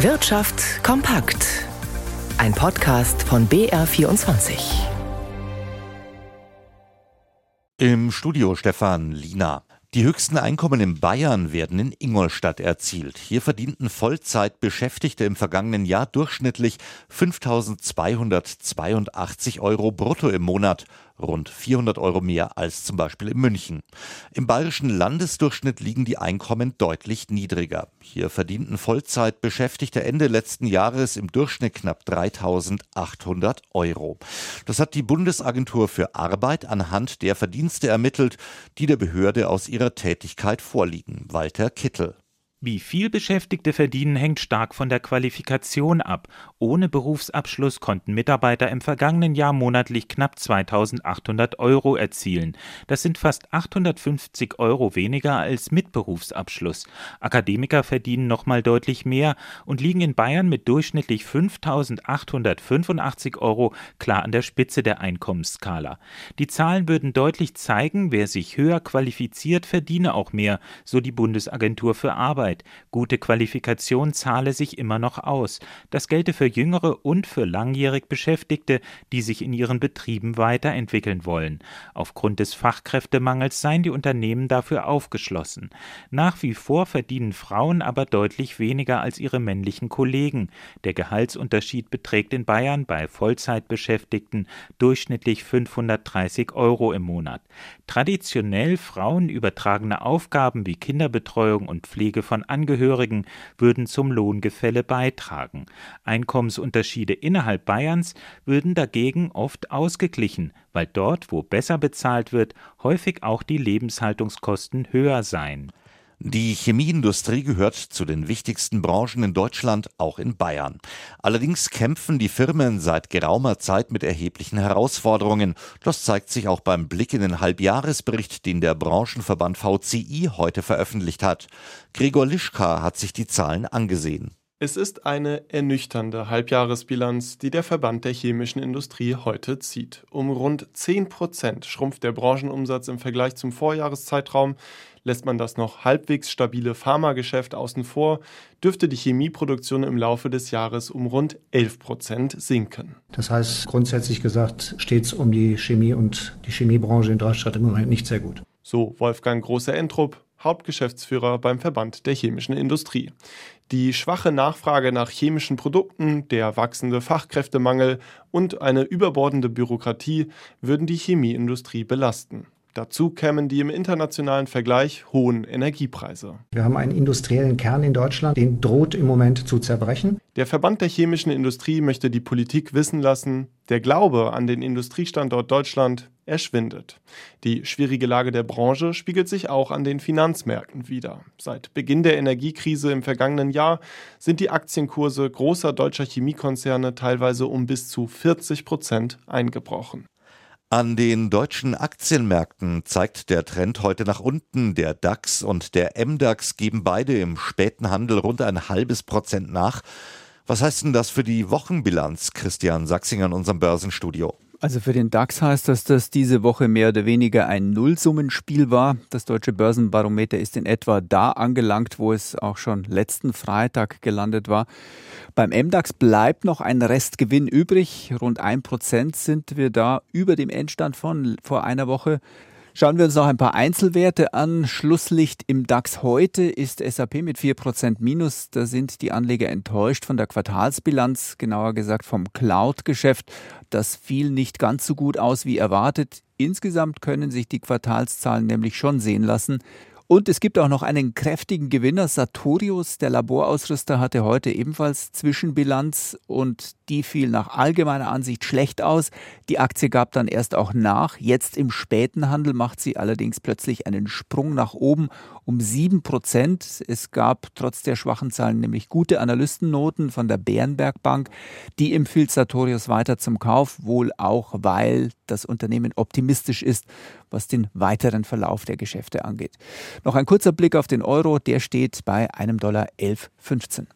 Wirtschaft kompakt. Ein Podcast von BR24. Im Studio Stefan Lina. Die höchsten Einkommen in Bayern werden in Ingolstadt erzielt. Hier verdienten Vollzeitbeschäftigte im vergangenen Jahr durchschnittlich 5.282 Euro brutto im Monat rund 400 Euro mehr als zum Beispiel in München. Im bayerischen Landesdurchschnitt liegen die Einkommen deutlich niedriger. Hier verdienten Vollzeitbeschäftigte Ende letzten Jahres im Durchschnitt knapp 3.800 Euro. Das hat die Bundesagentur für Arbeit anhand der Verdienste ermittelt, die der Behörde aus ihrer Tätigkeit vorliegen. Walter Kittel. Wie viel Beschäftigte verdienen, hängt stark von der Qualifikation ab. Ohne Berufsabschluss konnten Mitarbeiter im vergangenen Jahr monatlich knapp 2800 Euro erzielen. Das sind fast 850 Euro weniger als mit Berufsabschluss. Akademiker verdienen nochmal deutlich mehr und liegen in Bayern mit durchschnittlich 5885 Euro klar an der Spitze der Einkommensskala. Die Zahlen würden deutlich zeigen, wer sich höher qualifiziert, verdiene auch mehr, so die Bundesagentur für Arbeit. Arbeit. Gute Qualifikation zahle sich immer noch aus. Das gelte für jüngere und für langjährig Beschäftigte, die sich in ihren Betrieben weiterentwickeln wollen. Aufgrund des Fachkräftemangels seien die Unternehmen dafür aufgeschlossen. Nach wie vor verdienen Frauen aber deutlich weniger als ihre männlichen Kollegen. Der Gehaltsunterschied beträgt in Bayern bei Vollzeitbeschäftigten durchschnittlich 530 Euro im Monat. Traditionell Frauen übertragene Aufgaben wie Kinderbetreuung und Pflege von von Angehörigen würden zum Lohngefälle beitragen. Einkommensunterschiede innerhalb Bayerns würden dagegen oft ausgeglichen, weil dort, wo besser bezahlt wird, häufig auch die Lebenshaltungskosten höher seien. Die Chemieindustrie gehört zu den wichtigsten Branchen in Deutschland, auch in Bayern. Allerdings kämpfen die Firmen seit geraumer Zeit mit erheblichen Herausforderungen. Das zeigt sich auch beim Blick in den Halbjahresbericht, den der Branchenverband VCI heute veröffentlicht hat. Gregor Lischka hat sich die Zahlen angesehen. Es ist eine ernüchternde Halbjahresbilanz, die der Verband der chemischen Industrie heute zieht. Um rund 10 Prozent schrumpft der Branchenumsatz im Vergleich zum Vorjahreszeitraum. Lässt man das noch halbwegs stabile Pharmageschäft außen vor, dürfte die Chemieproduktion im Laufe des Jahres um rund 11 Prozent sinken. Das heißt, grundsätzlich gesagt, steht es um die Chemie und die Chemiebranche in Deutschland im Moment nicht sehr gut. So Wolfgang Große-Entrup, Hauptgeschäftsführer beim Verband der chemischen Industrie. Die schwache Nachfrage nach chemischen Produkten, der wachsende Fachkräftemangel und eine überbordende Bürokratie würden die Chemieindustrie belasten. Dazu kämen die im internationalen Vergleich hohen Energiepreise. Wir haben einen industriellen Kern in Deutschland, den droht im Moment zu zerbrechen. Der Verband der chemischen Industrie möchte die Politik wissen lassen, der Glaube an den Industriestandort Deutschland erschwindet. Die schwierige Lage der Branche spiegelt sich auch an den Finanzmärkten wider. Seit Beginn der Energiekrise im vergangenen Jahr sind die Aktienkurse großer deutscher Chemiekonzerne teilweise um bis zu 40 Prozent eingebrochen. An den deutschen Aktienmärkten zeigt der Trend heute nach unten. Der DAX und der MDAX geben beide im späten Handel rund ein halbes Prozent nach. Was heißt denn das für die Wochenbilanz, Christian Sachsinger in unserem Börsenstudio? Also für den DAX heißt das, dass diese Woche mehr oder weniger ein Nullsummenspiel war. Das deutsche Börsenbarometer ist in etwa da angelangt, wo es auch schon letzten Freitag gelandet war. Beim MDAX bleibt noch ein Restgewinn übrig. Rund ein Prozent sind wir da über dem Endstand von vor einer Woche. Schauen wir uns noch ein paar Einzelwerte an. Schlusslicht im DAX heute ist SAP mit 4% Minus. Da sind die Anleger enttäuscht von der Quartalsbilanz, genauer gesagt vom Cloud-Geschäft. Das fiel nicht ganz so gut aus wie erwartet. Insgesamt können sich die Quartalszahlen nämlich schon sehen lassen. Und es gibt auch noch einen kräftigen Gewinner. Sartorius, der Laborausrüster, hatte heute ebenfalls Zwischenbilanz und die fiel nach allgemeiner Ansicht schlecht aus. Die Aktie gab dann erst auch nach. Jetzt im späten Handel macht sie allerdings plötzlich einen Sprung nach oben um sieben Prozent. Es gab trotz der schwachen Zahlen nämlich gute Analystennoten von der Bärenberg Bank. Die empfiehlt Sartorius weiter zum Kauf, wohl auch, weil das Unternehmen optimistisch ist, was den weiteren Verlauf der Geschäfte angeht. Noch ein kurzer Blick auf den Euro, der steht bei einem Dollar 11,15.